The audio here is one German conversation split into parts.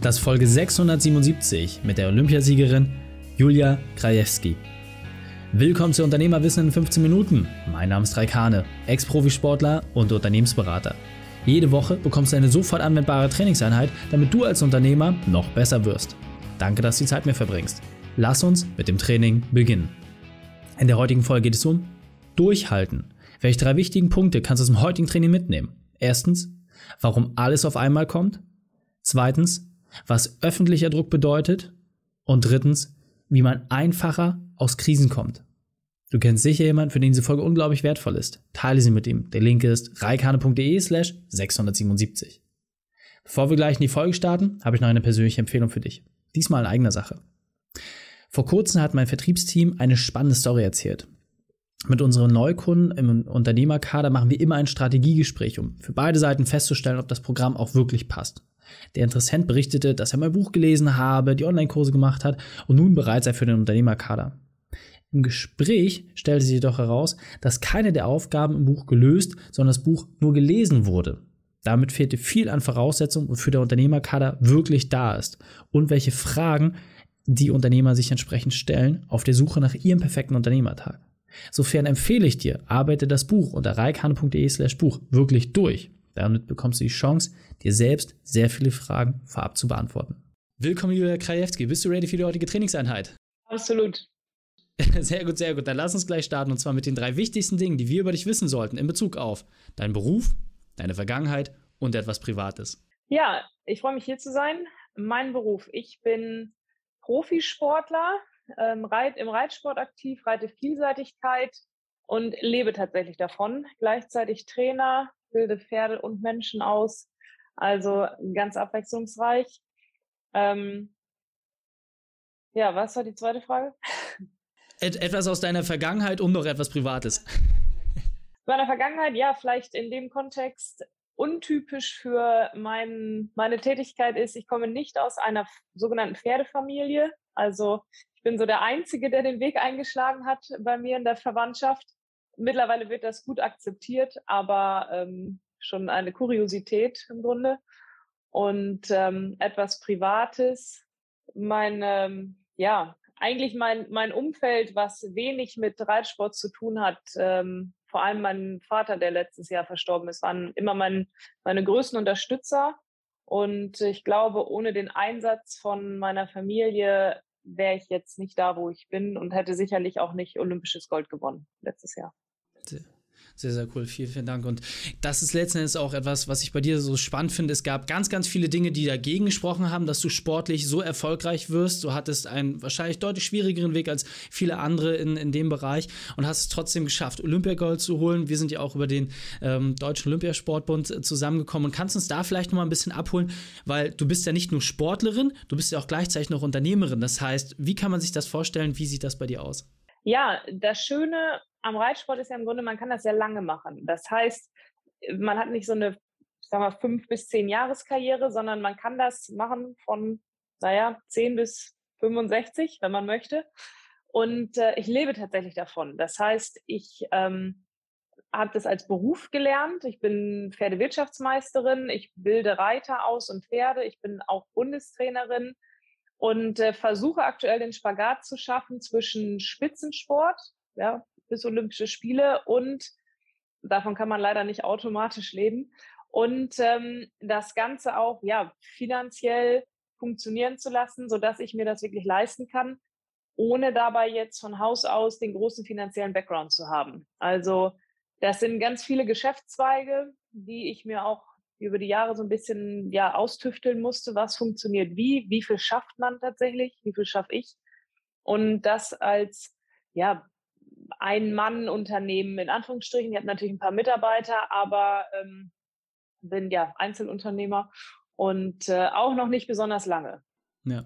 Das Folge 677 mit der Olympiasiegerin Julia Krajewski. Willkommen zu Unternehmerwissen in 15 Minuten. Mein Name ist Raikane, Ex-Profisportler und Unternehmensberater. Jede Woche bekommst du eine sofort anwendbare Trainingseinheit, damit du als Unternehmer noch besser wirst. Danke, dass du die Zeit mir verbringst. Lass uns mit dem Training beginnen. In der heutigen Folge geht es um Durchhalten. Welche drei wichtigen Punkte kannst du aus dem heutigen Training mitnehmen? Erstens, warum alles auf einmal kommt. Zweitens, was öffentlicher Druck bedeutet. Und drittens, wie man einfacher aus Krisen kommt. Du kennst sicher jemanden, für den diese Folge unglaublich wertvoll ist. Teile sie mit ihm. Der Link ist reikane.de slash 677. Bevor wir gleich in die Folge starten, habe ich noch eine persönliche Empfehlung für dich. Diesmal in eigener Sache. Vor kurzem hat mein Vertriebsteam eine spannende Story erzählt. Mit unseren Neukunden im Unternehmerkader machen wir immer ein Strategiegespräch, um für beide Seiten festzustellen, ob das Programm auch wirklich passt. Der Interessent berichtete, dass er mein Buch gelesen habe, die Online-Kurse gemacht hat und nun bereit sei für den Unternehmerkader. Im Gespräch stellte sich jedoch heraus, dass keine der Aufgaben im Buch gelöst, sondern das Buch nur gelesen wurde. Damit fehlte viel an Voraussetzungen, wofür der Unternehmerkader wirklich da ist und welche Fragen die Unternehmer sich entsprechend stellen auf der Suche nach ihrem perfekten Unternehmertag. Sofern empfehle ich dir, arbeite das Buch unter reikane.de slash Buch wirklich durch. Damit bekommst du die Chance, dir selbst sehr viele Fragen vorab zu beantworten. Willkommen, Julia Krajewski. Bist du ready für die heutige Trainingseinheit? Absolut. Sehr gut, sehr gut. Dann lass uns gleich starten und zwar mit den drei wichtigsten Dingen, die wir über dich wissen sollten in Bezug auf deinen Beruf, deine Vergangenheit und etwas Privates. Ja, ich freue mich hier zu sein. Mein Beruf. Ich bin Profisportler, ähm, reit, im Reitsport aktiv, reite Vielseitigkeit und lebe tatsächlich davon. Gleichzeitig Trainer, bilde Pferde und Menschen aus. Also ganz abwechslungsreich. Ähm, ja, was war die zweite Frage? Et etwas aus deiner Vergangenheit und noch etwas Privates. Meiner Vergangenheit, ja, vielleicht in dem Kontext untypisch für mein, meine Tätigkeit ist, ich komme nicht aus einer sogenannten Pferdefamilie. Also ich bin so der Einzige, der den Weg eingeschlagen hat bei mir in der Verwandtschaft. Mittlerweile wird das gut akzeptiert, aber ähm, schon eine Kuriosität im Grunde. Und ähm, etwas Privates, mein, ähm, ja, eigentlich mein, mein Umfeld, was wenig mit Reitsport zu tun hat, ähm, vor allem mein Vater, der letztes Jahr verstorben ist, waren immer mein, meine größten Unterstützer. Und ich glaube, ohne den Einsatz von meiner Familie wäre ich jetzt nicht da, wo ich bin und hätte sicherlich auch nicht olympisches Gold gewonnen letztes Jahr. Sehr, sehr cool. Vielen, vielen Dank. Und das ist letzten Endes auch etwas, was ich bei dir so spannend finde. Es gab ganz, ganz viele Dinge, die dagegen gesprochen haben, dass du sportlich so erfolgreich wirst. Du hattest einen wahrscheinlich deutlich schwierigeren Weg als viele andere in, in dem Bereich und hast es trotzdem geschafft, Olympiagold zu holen. Wir sind ja auch über den ähm, Deutschen Olympiasportbund zusammengekommen. Und kannst uns da vielleicht noch mal ein bisschen abholen, weil du bist ja nicht nur Sportlerin, du bist ja auch gleichzeitig noch Unternehmerin. Das heißt, wie kann man sich das vorstellen? Wie sieht das bei dir aus? Ja, das Schöne am Reitsport ist ja im Grunde, man kann das sehr lange machen. Das heißt, man hat nicht so eine, sagen wir, fünf bis zehn Jahreskarriere, sondern man kann das machen von, naja, zehn bis 65, wenn man möchte. Und äh, ich lebe tatsächlich davon. Das heißt, ich ähm, habe das als Beruf gelernt. Ich bin Pferdewirtschaftsmeisterin. Ich bilde Reiter aus und Pferde. Ich bin auch Bundestrainerin und äh, versuche aktuell den Spagat zu schaffen zwischen Spitzensport, ja, bis Olympische Spiele und davon kann man leider nicht automatisch leben. Und ähm, das Ganze auch ja finanziell funktionieren zu lassen, so dass ich mir das wirklich leisten kann, ohne dabei jetzt von Haus aus den großen finanziellen Background zu haben. Also das sind ganz viele Geschäftszweige, die ich mir auch über die Jahre so ein bisschen ja austüfteln musste, was funktioniert wie, wie viel schafft man tatsächlich, wie viel schaffe ich und das als ja ein-Mann-Unternehmen in Anführungsstrichen. Ich habe natürlich ein paar Mitarbeiter, aber ähm, bin ja Einzelunternehmer und äh, auch noch nicht besonders lange. Ja,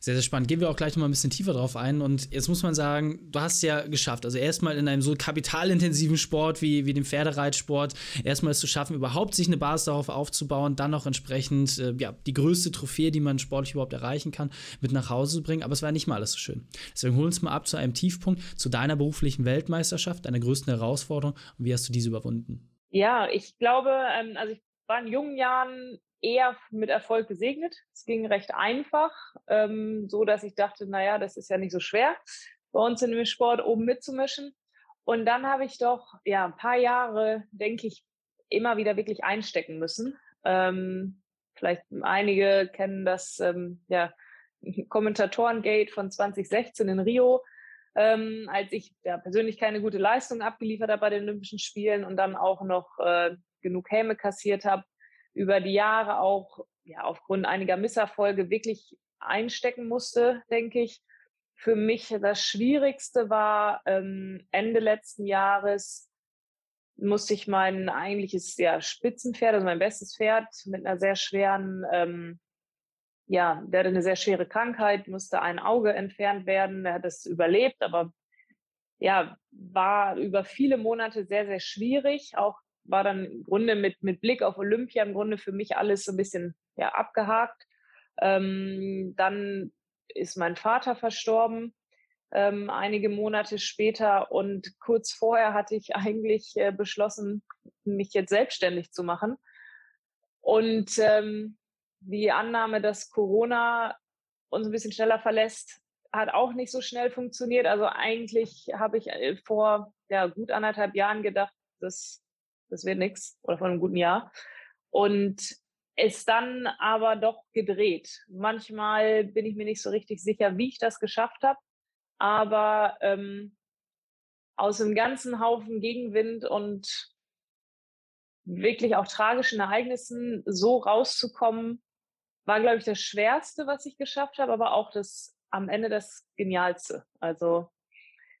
sehr, sehr spannend. Gehen wir auch gleich noch mal ein bisschen tiefer drauf ein. Und jetzt muss man sagen, du hast es ja geschafft. Also erstmal in einem so kapitalintensiven Sport wie, wie dem Pferdereitsport, erstmal es zu schaffen, überhaupt sich eine Basis darauf aufzubauen, dann noch entsprechend äh, ja, die größte Trophäe, die man sportlich überhaupt erreichen kann, mit nach Hause zu bringen. Aber es war nicht mal alles so schön. Deswegen holen wir uns mal ab zu einem Tiefpunkt, zu deiner beruflichen Weltmeisterschaft, deiner größten Herausforderung. Und wie hast du diese überwunden? Ja, ich glaube, ähm, also ich war in jungen Jahren eher mit Erfolg gesegnet. Es ging recht einfach, ähm, so dass ich dachte, naja, das ist ja nicht so schwer, bei uns in dem Sport oben mitzumischen. Und dann habe ich doch ja ein paar Jahre, denke ich, immer wieder wirklich einstecken müssen. Ähm, vielleicht einige kennen das ähm, ja, Kommentatorengate von 2016 in Rio, ähm, als ich ja, persönlich keine gute Leistung abgeliefert habe bei den Olympischen Spielen und dann auch noch äh, genug Häme kassiert habe, über die Jahre auch ja, aufgrund einiger Misserfolge wirklich einstecken musste, denke ich. Für mich das Schwierigste war ähm, Ende letzten Jahres musste ich mein eigentliches ja, Spitzenpferd, also mein bestes Pferd, mit einer sehr schweren, ähm, ja, der hatte eine sehr schwere Krankheit, musste ein Auge entfernt werden. Er hat es überlebt, aber ja, war über viele Monate sehr, sehr schwierig, auch war dann im Grunde mit, mit Blick auf Olympia im Grunde für mich alles so ein bisschen ja, abgehakt. Ähm, dann ist mein Vater verstorben, ähm, einige Monate später. Und kurz vorher hatte ich eigentlich äh, beschlossen, mich jetzt selbstständig zu machen. Und ähm, die Annahme, dass Corona uns ein bisschen schneller verlässt, hat auch nicht so schnell funktioniert. Also eigentlich habe ich äh, vor ja, gut anderthalb Jahren gedacht, dass das wird nichts oder vor einem guten Jahr. Und es dann aber doch gedreht. Manchmal bin ich mir nicht so richtig sicher, wie ich das geschafft habe, aber ähm, aus einem ganzen Haufen Gegenwind und wirklich auch tragischen Ereignissen so rauszukommen, war, glaube ich, das Schwerste, was ich geschafft habe, aber auch das am Ende das Genialste. Also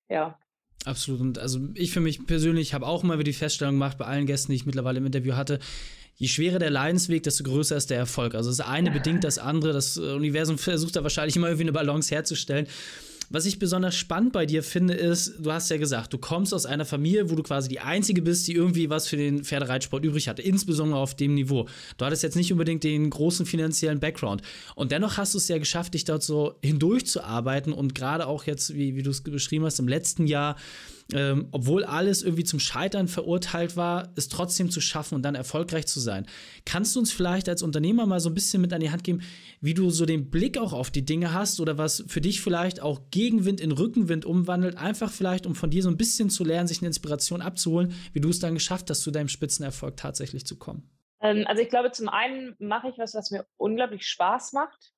ja, Absolut. Und also ich für mich persönlich habe auch immer wieder die Feststellung gemacht bei allen Gästen, die ich mittlerweile im Interview hatte, je schwerer der Leidensweg, desto größer ist der Erfolg. Also das eine bedingt das andere. Das Universum versucht da wahrscheinlich immer irgendwie eine Balance herzustellen. Was ich besonders spannend bei dir finde, ist, du hast ja gesagt, du kommst aus einer Familie, wo du quasi die Einzige bist, die irgendwie was für den Pferdereitsport übrig hatte, insbesondere auf dem Niveau. Du hattest jetzt nicht unbedingt den großen finanziellen Background. Und dennoch hast du es ja geschafft, dich dort so hindurchzuarbeiten und gerade auch jetzt, wie, wie du es beschrieben hast, im letzten Jahr ähm, obwohl alles irgendwie zum Scheitern verurteilt war, es trotzdem zu schaffen und dann erfolgreich zu sein. Kannst du uns vielleicht als Unternehmer mal so ein bisschen mit an die Hand geben, wie du so den Blick auch auf die Dinge hast oder was für dich vielleicht auch Gegenwind in Rückenwind umwandelt, einfach vielleicht, um von dir so ein bisschen zu lernen, sich eine Inspiration abzuholen, wie du es dann geschafft hast, zu deinem Spitzenerfolg tatsächlich zu kommen? Ähm, also ich glaube, zum einen mache ich was, was mir unglaublich Spaß macht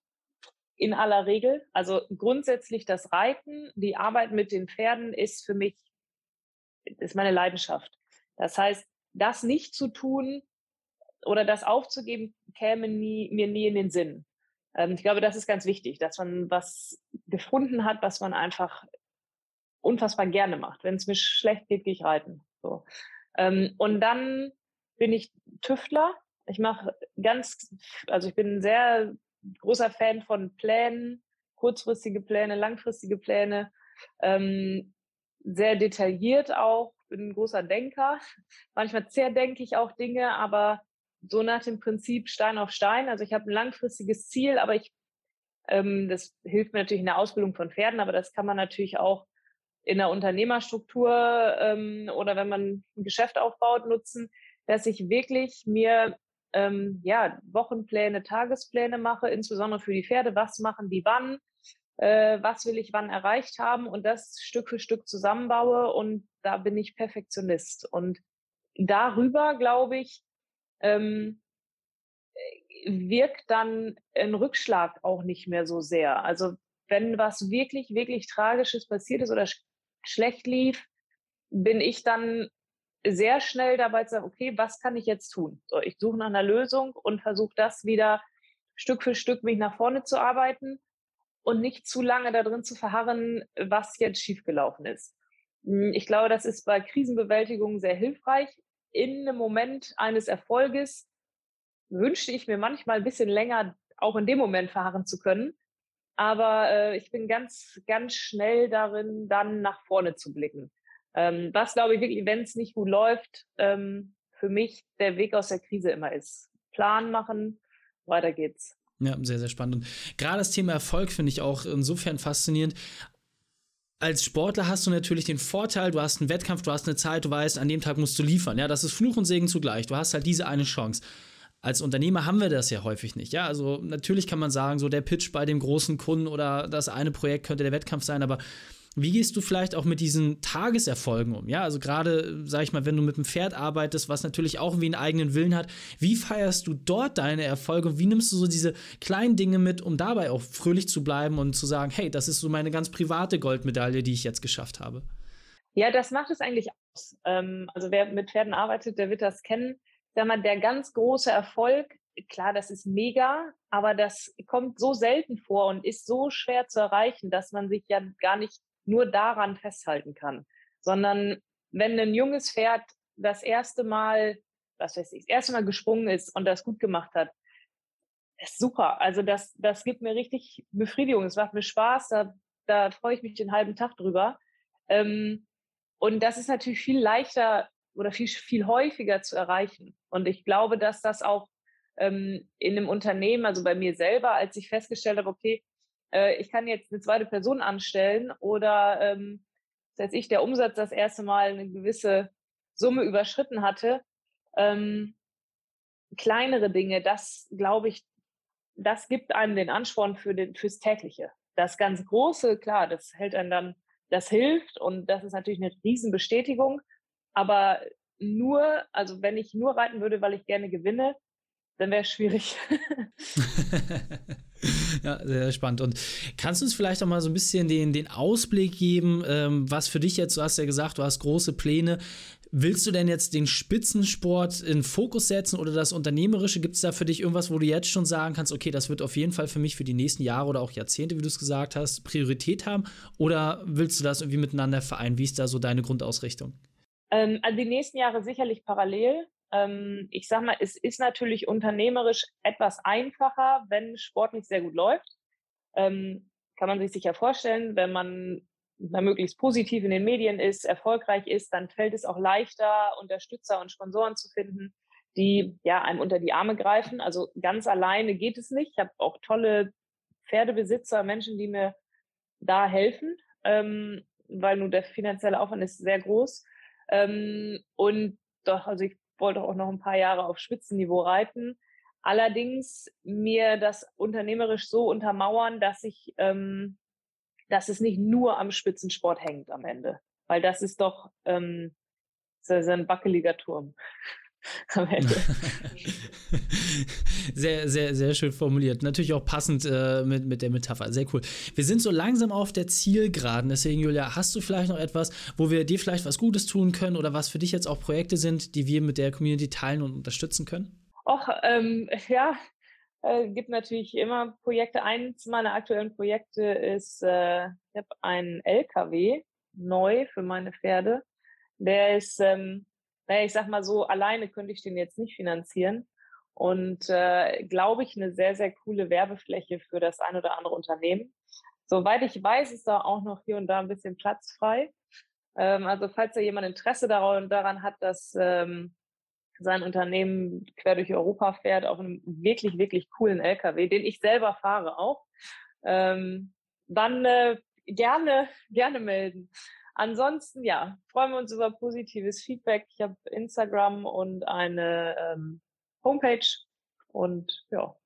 in aller Regel. Also grundsätzlich das Reiten, die Arbeit mit den Pferden ist für mich ist meine Leidenschaft. Das heißt, das nicht zu tun oder das aufzugeben, käme nie, mir nie in den Sinn. Ähm, ich glaube, das ist ganz wichtig, dass man was gefunden hat, was man einfach unfassbar gerne macht. Wenn es mir schlecht geht, gehe ich reiten. So. Ähm, und dann bin ich Tüftler. Ich mache ganz, also ich bin ein sehr großer Fan von Plänen, kurzfristige Pläne, langfristige Pläne. Ähm, sehr detailliert auch, bin ein großer Denker. Manchmal zerdenke ich auch Dinge, aber so nach dem Prinzip Stein auf Stein. Also ich habe ein langfristiges Ziel, aber ich, ähm, das hilft mir natürlich in der Ausbildung von Pferden, aber das kann man natürlich auch in der Unternehmerstruktur ähm, oder wenn man ein Geschäft aufbaut, nutzen, dass ich wirklich mir ähm, ja, Wochenpläne, Tagespläne mache, insbesondere für die Pferde. Was machen die wann? Äh, was will ich wann erreicht haben und das Stück für Stück zusammenbaue und da bin ich Perfektionist. Und darüber, glaube ich, ähm, wirkt dann ein Rückschlag auch nicht mehr so sehr. Also wenn was wirklich, wirklich Tragisches passiert ist oder sch schlecht lief, bin ich dann sehr schnell dabei zu sagen, okay, was kann ich jetzt tun? So, ich suche nach einer Lösung und versuche das wieder Stück für Stück mich nach vorne zu arbeiten und nicht zu lange da drin zu verharren, was jetzt schiefgelaufen ist. Hm, ich glaube, das ist bei Krisenbewältigung sehr hilfreich. In einem Moment eines Erfolges wünschte ich mir manchmal ein bisschen länger auch in dem Moment verharren zu können. Aber äh, ich bin ganz, ganz schnell darin, dann nach vorne zu blicken. Ähm, was, glaube ich, wirklich, wenn es nicht gut läuft, ähm, für mich der Weg aus der Krise immer ist. Plan machen, weiter geht's. Ja, sehr, sehr spannend. Und gerade das Thema Erfolg finde ich auch insofern faszinierend. Als Sportler hast du natürlich den Vorteil, du hast einen Wettkampf, du hast eine Zeit, du weißt, an dem Tag musst du liefern. Ja, das ist Fluch und Segen zugleich. Du hast halt diese eine Chance. als Unternehmer haben wir das ja häufig nicht. Ja, also natürlich kann man sagen, so der Pitch bei dem großen Kunden oder das eine Projekt könnte der Wettkampf sein, aber wie gehst du vielleicht auch mit diesen Tageserfolgen um? Ja, also gerade, sag ich mal, wenn du mit einem Pferd arbeitest, was natürlich auch wie einen eigenen Willen hat, wie feierst du dort deine Erfolge wie nimmst du so diese kleinen Dinge mit, um dabei auch fröhlich zu bleiben und zu sagen, hey, das ist so meine ganz private Goldmedaille, die ich jetzt geschafft habe? Ja, das macht es eigentlich aus. Ähm, also wer mit Pferden arbeitet, der wird das kennen. Sag mal, der ganz große Erfolg, klar, das ist mega, aber das kommt so selten vor und ist so schwer zu erreichen, dass man sich ja gar nicht nur daran festhalten kann, sondern wenn ein junges Pferd das erste Mal, was weiß ich, das erste Mal gesprungen ist und das gut gemacht hat, ist super. Also das, das gibt mir richtig Befriedigung. Es macht mir Spaß. Da, da freue ich mich den halben Tag drüber. Ähm, und das ist natürlich viel leichter oder viel, viel häufiger zu erreichen. Und ich glaube, dass das auch ähm, in einem Unternehmen, also bei mir selber, als ich festgestellt habe, okay, äh, ich kann jetzt eine zweite Person anstellen oder ähm, als ich der Umsatz das erste Mal eine gewisse Summe überschritten hatte, ähm, kleinere Dinge, das glaube ich, das gibt einem den Ansporn für den, fürs tägliche. Das ganz Große, klar, das hält einen dann, das hilft und das ist natürlich eine Riesenbestätigung. Aber nur, also wenn ich nur reiten würde, weil ich gerne gewinne, dann wäre es schwierig. ja, sehr spannend. Und kannst du uns vielleicht auch mal so ein bisschen den, den Ausblick geben, ähm, was für dich jetzt, du hast ja gesagt, du hast große Pläne. Willst du denn jetzt den Spitzensport in Fokus setzen oder das Unternehmerische? Gibt es da für dich irgendwas, wo du jetzt schon sagen kannst, okay, das wird auf jeden Fall für mich für die nächsten Jahre oder auch Jahrzehnte, wie du es gesagt hast, Priorität haben? Oder willst du das irgendwie miteinander vereinen? Wie ist da so deine Grundausrichtung? Ähm, also die nächsten Jahre sicherlich parallel. Ähm, ich sag mal, es ist natürlich unternehmerisch etwas einfacher, wenn sportlich sehr gut läuft. Ähm, kann man sich sicher vorstellen, wenn man möglichst positiv in den Medien ist, erfolgreich ist, dann fällt es auch leichter, Unterstützer und Sponsoren zu finden, die ja einem unter die Arme greifen. Also ganz alleine geht es nicht. Ich habe auch tolle Pferdebesitzer, Menschen, die mir da helfen, ähm, weil nur der finanzielle Aufwand ist sehr groß. Ähm, und doch, also ich wollte auch noch ein paar Jahre auf Spitzenniveau reiten. Allerdings mir das unternehmerisch so untermauern, dass ich, ähm, dass es nicht nur am Spitzensport hängt am Ende, weil das ist doch ähm, das ist ein wackeliger Turm. Am Ende. sehr, sehr, sehr schön formuliert. Natürlich auch passend äh, mit, mit der Metapher. Sehr cool. Wir sind so langsam auf der Zielgeraden. Deswegen, Julia, hast du vielleicht noch etwas, wo wir dir vielleicht was Gutes tun können oder was für dich jetzt auch Projekte sind, die wir mit der Community teilen und unterstützen können? Och, ähm, ja, äh, gibt natürlich immer Projekte. Eins meiner aktuellen Projekte ist, äh, ich habe einen LKW neu für meine Pferde. Der ist ähm, naja, ich sag mal so, alleine könnte ich den jetzt nicht finanzieren. Und äh, glaube ich, eine sehr, sehr coole Werbefläche für das ein oder andere Unternehmen. Soweit ich weiß, ist da auch noch hier und da ein bisschen Platz frei. Ähm, also falls da jemand Interesse daran, hat, dass ähm, sein Unternehmen quer durch Europa fährt, auf einem wirklich, wirklich coolen LKW, den ich selber fahre auch, ähm, dann äh, gerne, gerne melden. Ansonsten, ja, freuen wir uns über positives Feedback. Ich habe Instagram und eine ähm, Homepage und ja,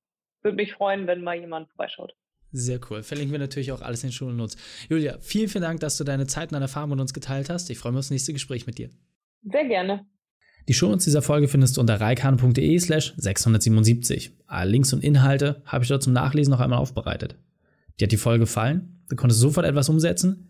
würde mich freuen, wenn mal jemand vorbeischaut. Sehr cool. Verlinken wir natürlich auch alles in den Schulen Notes. Julia, vielen, vielen Dank, dass du deine Zeit und deine Erfahrungen mit uns geteilt hast. Ich freue mich auf das nächste Gespräch mit dir. Sehr gerne. Die Shownotes dieser Folge findest du unter reikane.de slash 677. Alle Links und Inhalte habe ich dort zum Nachlesen noch einmal aufbereitet. Dir hat die Folge gefallen? Du konntest sofort etwas umsetzen?